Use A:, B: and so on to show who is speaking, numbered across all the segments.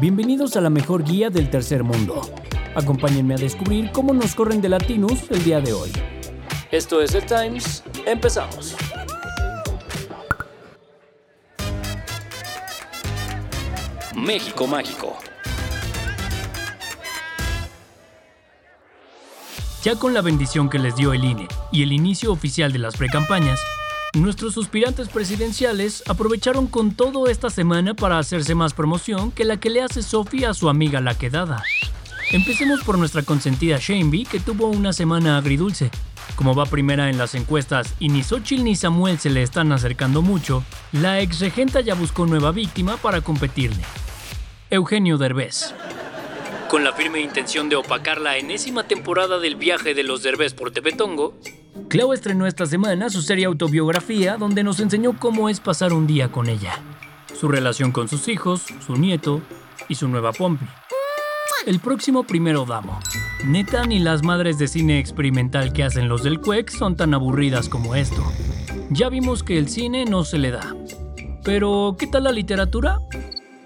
A: Bienvenidos a la mejor guía del tercer mundo. Acompáñenme a descubrir cómo nos corren de Latinus el día de hoy. Esto es The Times. Empezamos. México Mágico. Ya con la bendición que les dio el INE y el inicio oficial de las precampañas, nuestros suspirantes presidenciales aprovecharon con todo esta semana para hacerse más promoción que la que le hace Sofía a su amiga la quedada. Empecemos por nuestra consentida Shameby, que tuvo una semana agridulce. Como va primera en las encuestas y ni Xochitl ni Samuel se le están acercando mucho, la ex regenta ya buscó nueva víctima para competirle. Eugenio Derbez. Con la firme intención de opacar la enésima temporada del viaje de los Derbez por Tepetongo, Clau estrenó esta semana su serie autobiografía donde nos enseñó cómo es pasar un día con ella, su relación con sus hijos, su nieto y su nueva Pompi. El próximo primero damo. Neta ni las madres de cine experimental que hacen los del CUEC son tan aburridas como esto. Ya vimos que el cine no se le da. Pero, ¿qué tal la literatura?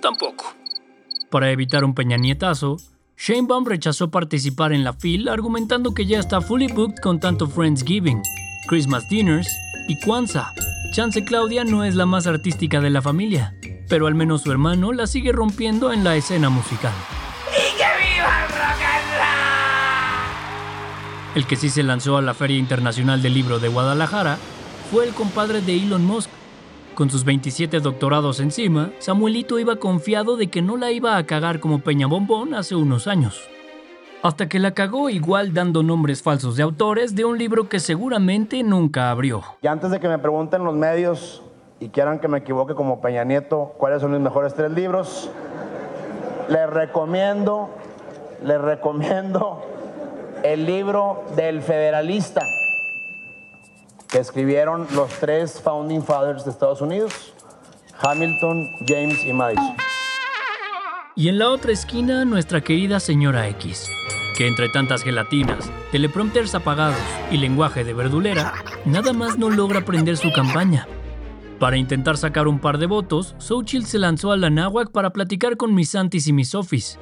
A: Tampoco. Para evitar un peñanietazo, Shane Baum rechazó participar en la FIL argumentando que ya está fully booked con tanto Friendsgiving, Christmas dinners y Kwanzaa. Chance Claudia no es la más artística de la familia, pero al menos su hermano la sigue rompiendo en la escena musical.
B: ¡Y que viva el rock and roll!
A: El que sí se lanzó a la Feria Internacional del Libro de Guadalajara fue el compadre de Elon Musk, con sus 27 doctorados encima, Samuelito iba confiado de que no la iba a cagar como Peña Bombón hace unos años. Hasta que la cagó igual dando nombres falsos de autores de un libro que seguramente nunca abrió.
C: Y antes de que me pregunten los medios y quieran que me equivoque como Peña Nieto, cuáles son mis mejores tres libros, les recomiendo, les recomiendo el libro del Federalista que escribieron los tres Founding Fathers de Estados Unidos, Hamilton, James y Madison.
A: Y en la otra esquina, nuestra querida señora X, que entre tantas gelatinas, teleprompters apagados y lenguaje de verdulera, nada más no logra prender su campaña. Para intentar sacar un par de votos, Xochitl se lanzó a la náhuac para platicar con mis Santis y mis Sofis.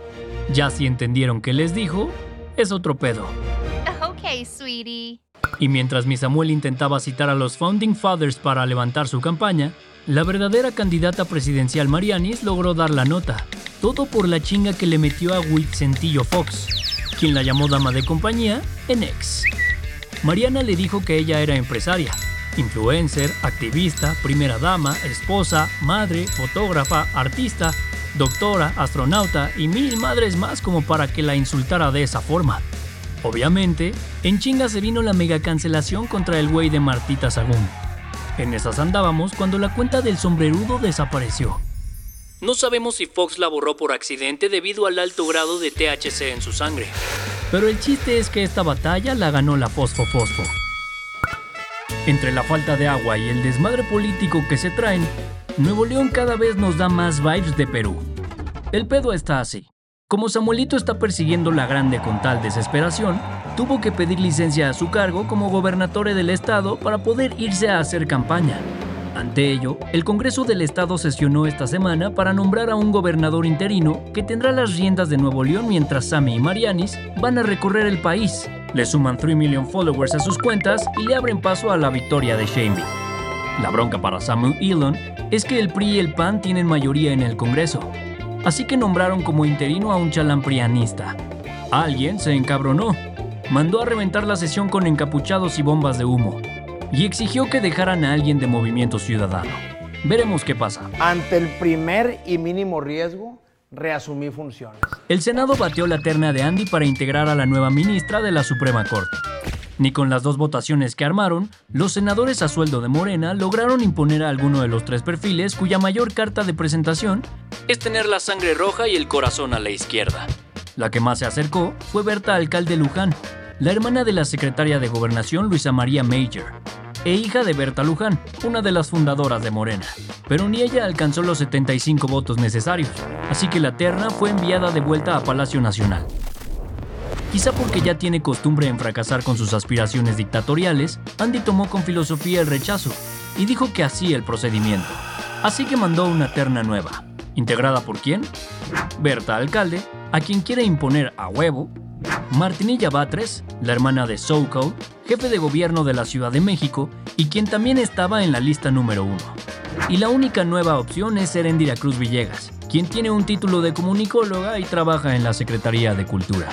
A: Ya si entendieron qué les dijo, es otro pedo. Y mientras mi Samuel intentaba citar a los Founding Fathers para levantar su campaña, la verdadera candidata presidencial Marianis logró dar la nota. Todo por la chinga que le metió a Whitcentillo Fox, quien la llamó dama de compañía en ex. Mariana le dijo que ella era empresaria, influencer, activista, primera dama, esposa, madre, fotógrafa, artista, doctora, astronauta y mil madres más como para que la insultara de esa forma. Obviamente, en chinga se vino la mega cancelación contra el güey de Martita Sagún. En esas andábamos cuando la cuenta del sombrerudo desapareció. No sabemos si Fox la borró por accidente debido al alto grado de THC en su sangre. Pero el chiste es que esta batalla la ganó la Fosfo Fosfo. Entre la falta de agua y el desmadre político que se traen, Nuevo León cada vez nos da más vibes de Perú. El pedo está así. Como Samuelito está persiguiendo la grande con tal desesperación, tuvo que pedir licencia a su cargo como gobernador del estado para poder irse a hacer campaña. Ante ello, el Congreso del Estado sesionó esta semana para nombrar a un gobernador interino que tendrá las riendas de Nuevo León mientras Sammy y Marianis van a recorrer el país. Le suman 3 million followers a sus cuentas y le abren paso a la victoria de Shamey. La bronca para Samuel Elon es que el PRI y el PAN tienen mayoría en el Congreso, así que nombraron como interino a un chalamprianista. Alguien se encabronó, mandó a reventar la sesión con encapuchados y bombas de humo, y exigió que dejaran a alguien de Movimiento Ciudadano. Veremos qué pasa.
C: Ante el primer y mínimo riesgo, reasumí funciones.
A: El Senado batió la terna de Andy para integrar a la nueva ministra de la Suprema Corte. Ni con las dos votaciones que armaron, los senadores a sueldo de Morena lograron imponer a alguno de los tres perfiles cuya mayor carta de presentación es tener la sangre roja y el corazón a la izquierda. La que más se acercó fue Berta Alcalde Luján, la hermana de la secretaria de Gobernación Luisa María Major, e hija de Berta Luján, una de las fundadoras de Morena. Pero ni ella alcanzó los 75 votos necesarios, así que la terna fue enviada de vuelta a Palacio Nacional. Quizá porque ya tiene costumbre en fracasar con sus aspiraciones dictatoriales, Andy tomó con filosofía el rechazo y dijo que así el procedimiento. Así que mandó una terna nueva, ¿Integrada por quién? Berta Alcalde, a quien quiere imponer a huevo, Martinilla Batres, la hermana de Soko, jefe de gobierno de la Ciudad de México y quien también estaba en la lista número uno. Y la única nueva opción es Erendira Cruz Villegas, quien tiene un título de comunicóloga y trabaja en la Secretaría de Cultura.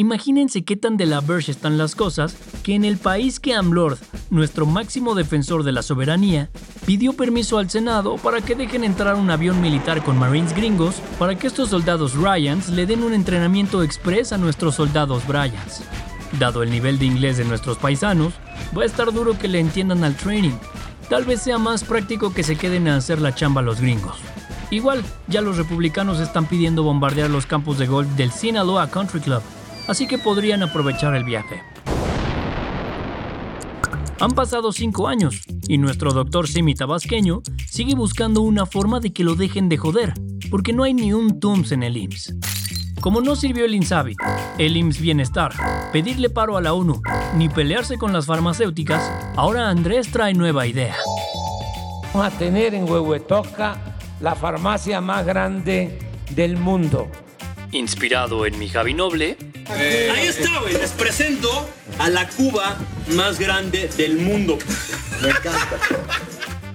A: Imagínense qué tan de la verge están las cosas que en el país que Amlord, nuestro máximo defensor de la soberanía, pidió permiso al Senado para que dejen entrar un avión militar con Marines gringos para que estos soldados Ryans le den un entrenamiento express a nuestros soldados Bryans. Dado el nivel de inglés de nuestros paisanos, va a estar duro que le entiendan al training. Tal vez sea más práctico que se queden a hacer la chamba los gringos. Igual, ya los republicanos están pidiendo bombardear los campos de golf del Sinaloa Country Club, así que podrían aprovechar el viaje. Han pasado cinco años y nuestro doctor semi tabasqueño sigue buscando una forma de que lo dejen de joder, porque no hay ni un TUMS en el IMSS. Como no sirvió el INSABI, el IMSS Bienestar, pedirle paro a la ONU, ni pelearse con las farmacéuticas, ahora Andrés trae nueva idea.
D: Vamos a tener en Huehuetoca la farmacia más grande del mundo.
A: Inspirado en mi Javi Noble,
E: Ahí está, güey. Les presento a la Cuba más grande del mundo.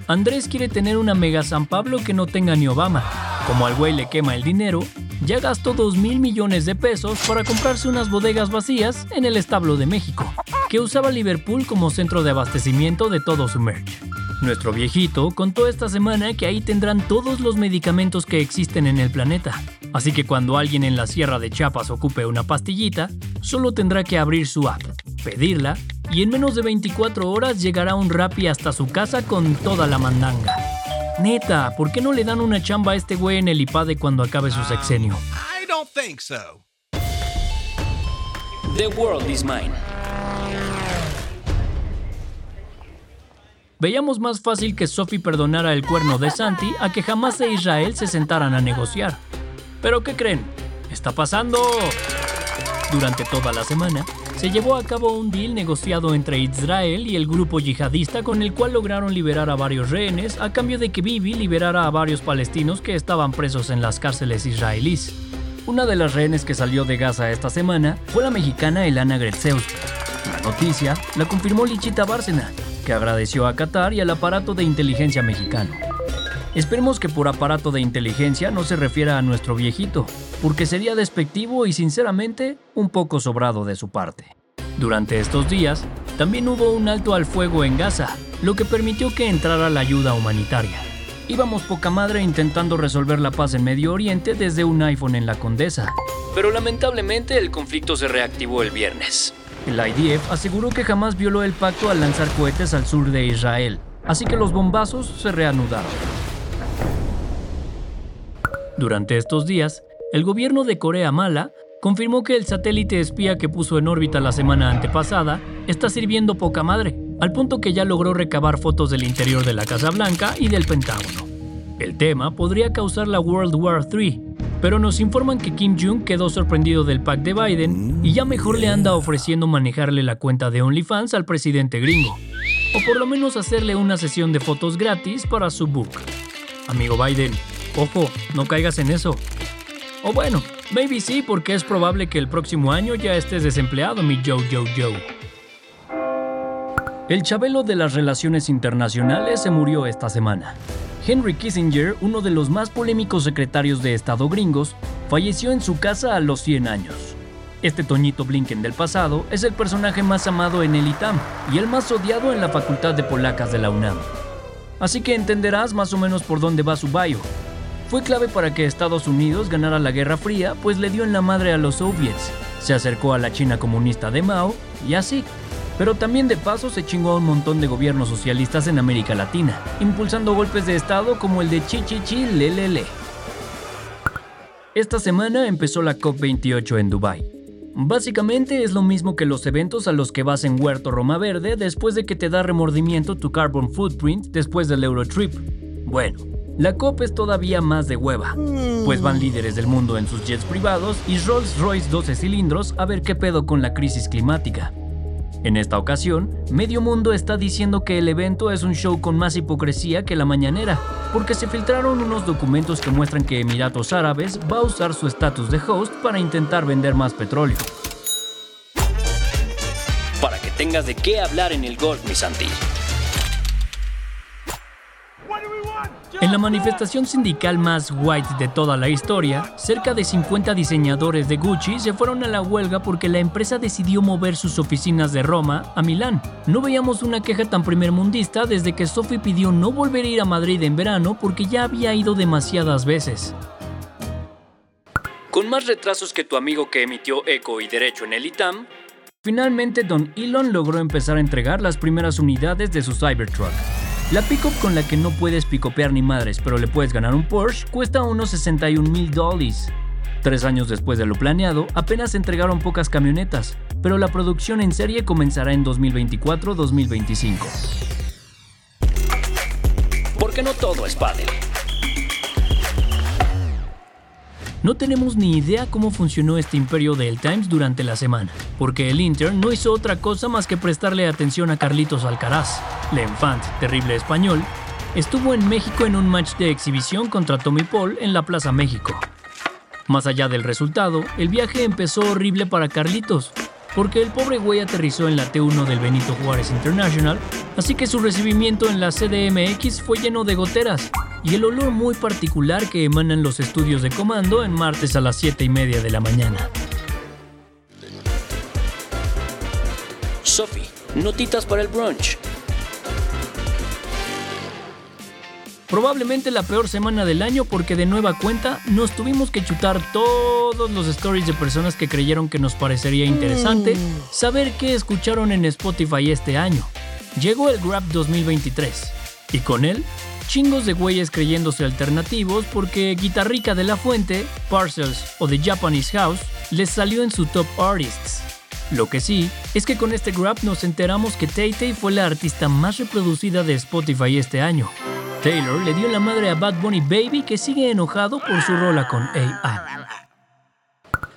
A: Andrés quiere tener una mega San Pablo que no tenga ni Obama. Como al güey le quema el dinero, ya gastó 2 mil millones de pesos para comprarse unas bodegas vacías en el establo de México, que usaba Liverpool como centro de abastecimiento de todo su merch. Nuestro viejito contó esta semana que ahí tendrán todos los medicamentos que existen en el planeta. Así que cuando alguien en la Sierra de Chiapas ocupe una pastillita, solo tendrá que abrir su app, pedirla y en menos de 24 horas llegará un Rappi hasta su casa con toda la mandanga. Neta, ¿por qué no le dan una chamba a este güey en el IPADE cuando acabe su sexenio?
F: I don't think so.
A: The world is mine. Veíamos más fácil que Sophie perdonara el cuerno de Santi a que jamás e Israel se sentaran a negociar. ¿Pero qué creen? ¡Está pasando! Durante toda la semana, se llevó a cabo un deal negociado entre Israel y el grupo yihadista con el cual lograron liberar a varios rehenes a cambio de que Bibi liberara a varios palestinos que estaban presos en las cárceles israelíes. Una de las rehenes que salió de Gaza esta semana fue la mexicana Elana Gretzeus. La noticia la confirmó Lichita Bárcena, que agradeció a Qatar y al aparato de inteligencia mexicano. Esperemos que por aparato de inteligencia no se refiera a nuestro viejito, porque sería despectivo y sinceramente un poco sobrado de su parte. Durante estos días, también hubo un alto al fuego en Gaza, lo que permitió que entrara la ayuda humanitaria. Íbamos poca madre intentando resolver la paz en Medio Oriente desde un iPhone en la Condesa, pero lamentablemente el conflicto se reactivó el viernes. El IDF aseguró que jamás violó el pacto al lanzar cohetes al sur de Israel, así que los bombazos se reanudaron. Durante estos días, el gobierno de Corea Mala confirmó que el satélite espía que puso en órbita la semana antepasada está sirviendo poca madre, al punto que ya logró recabar fotos del interior de la Casa Blanca y del Pentágono. El tema podría causar la World War III, pero nos informan que Kim Jong quedó sorprendido del pack de Biden y ya mejor le anda ofreciendo manejarle la cuenta de OnlyFans al presidente gringo, o por lo menos hacerle una sesión de fotos gratis para su book. Amigo Biden, ojo, no caigas en eso. O bueno, maybe sí, porque es probable que el próximo año ya estés desempleado, mi Joe Joe Joe. El chabelo de las relaciones internacionales se murió esta semana. Henry Kissinger, uno de los más polémicos secretarios de Estado gringos, falleció en su casa a los 100 años. Este Toñito Blinken del pasado es el personaje más amado en el ITAM y el más odiado en la Facultad de Polacas de la UNAM. Así que entenderás más o menos por dónde va su bio. Fue clave para que Estados Unidos ganara la Guerra Fría, pues le dio en la madre a los soviets, se acercó a la China comunista de Mao y así. Pero también de paso se chingó a un montón de gobiernos socialistas en América Latina, impulsando golpes de Estado como el de Chichichi Lelele. Esta semana empezó la COP28 en Dubái. Básicamente es lo mismo que los eventos a los que vas en Huerto Roma Verde después de que te da remordimiento tu carbon footprint después del Eurotrip. Bueno, la COP es todavía más de hueva, pues van líderes del mundo en sus jets privados y Rolls Royce 12 cilindros a ver qué pedo con la crisis climática. En esta ocasión, medio mundo está diciendo que el evento es un show con más hipocresía que la mañanera, porque se filtraron unos documentos que muestran que Emiratos Árabes va a usar su estatus de host para intentar vender más petróleo.
G: Para que tengas de qué hablar en el golf, mi Santi.
A: En la manifestación sindical más white de toda la historia, cerca de 50 diseñadores de Gucci se fueron a la huelga porque la empresa decidió mover sus oficinas de Roma a Milán. No veíamos una queja tan primermundista desde que Sophie pidió no volver a ir a Madrid en verano porque ya había ido demasiadas veces.
G: Con más retrasos que tu amigo que emitió Eco y Derecho en el ITAM,
A: Finalmente, Don Elon logró empezar a entregar las primeras unidades de su Cybertruck. La pickup con la que no puedes picopear ni madres, pero le puedes ganar un Porsche, cuesta unos 61 mil dólares. Tres años después de lo planeado, apenas se entregaron pocas camionetas, pero la producción en serie comenzará en 2024-2025.
G: porque no todo es pádel.
A: No tenemos ni idea cómo funcionó este imperio del Times durante la semana, porque el intern no hizo otra cosa más que prestarle atención a Carlitos Alcaraz. L'Enfant, terrible español, estuvo en México en un match de exhibición contra Tommy Paul en la Plaza México. Más allá del resultado, el viaje empezó horrible para Carlitos, porque el pobre güey aterrizó en la T1 del Benito Juárez International, así que su recibimiento en la CDMX fue lleno de goteras y el olor muy particular que emanan los estudios de comando en martes a las 7 y media de la mañana.
G: Sophie, notitas para el brunch.
A: Probablemente la peor semana del año porque de nueva cuenta nos tuvimos que chutar todos los stories de personas que creyeron que nos parecería interesante saber qué escucharon en Spotify este año. Llegó el Grab 2023 y con él chingos de güeyes creyéndose alternativos porque Guitarrica de la Fuente, Parcels o The Japanese House les salió en su top artists. Lo que sí es que con este grab nos enteramos que Tay Tay fue la artista más reproducida de Spotify este año. Taylor le dio la madre a Bad Bunny Baby que sigue enojado por su rola con AI.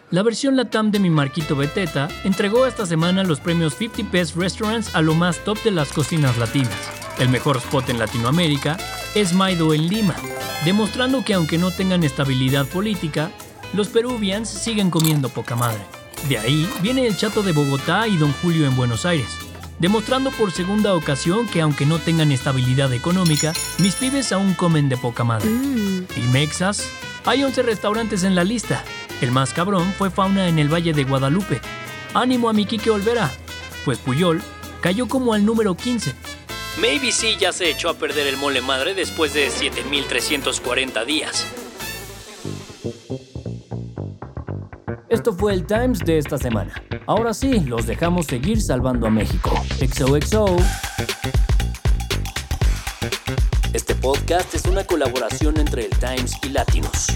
A: La versión Latam de mi Marquito Beteta entregó esta semana los premios 50 Best Restaurants a lo más top de las cocinas latinas. El mejor spot en Latinoamérica es Maido en Lima, demostrando que aunque no tengan estabilidad política, los peruvians siguen comiendo poca madre. De ahí viene el Chato de Bogotá y Don Julio en Buenos Aires, demostrando por segunda ocasión que aunque no tengan estabilidad económica, mis pibes aún comen de poca madre. ¿Y Mexas? Hay 11 restaurantes en la lista. El más cabrón fue Fauna en el Valle de Guadalupe. Ánimo a mi Quique Olvera, pues Puyol cayó como al número 15.
G: Maybe sí ya se echó a perder el mole madre después de 7340 días.
A: Esto fue el Times de esta semana. Ahora sí, los dejamos seguir salvando a México. XOXO.
G: Este podcast es una colaboración entre el Times y Latinos.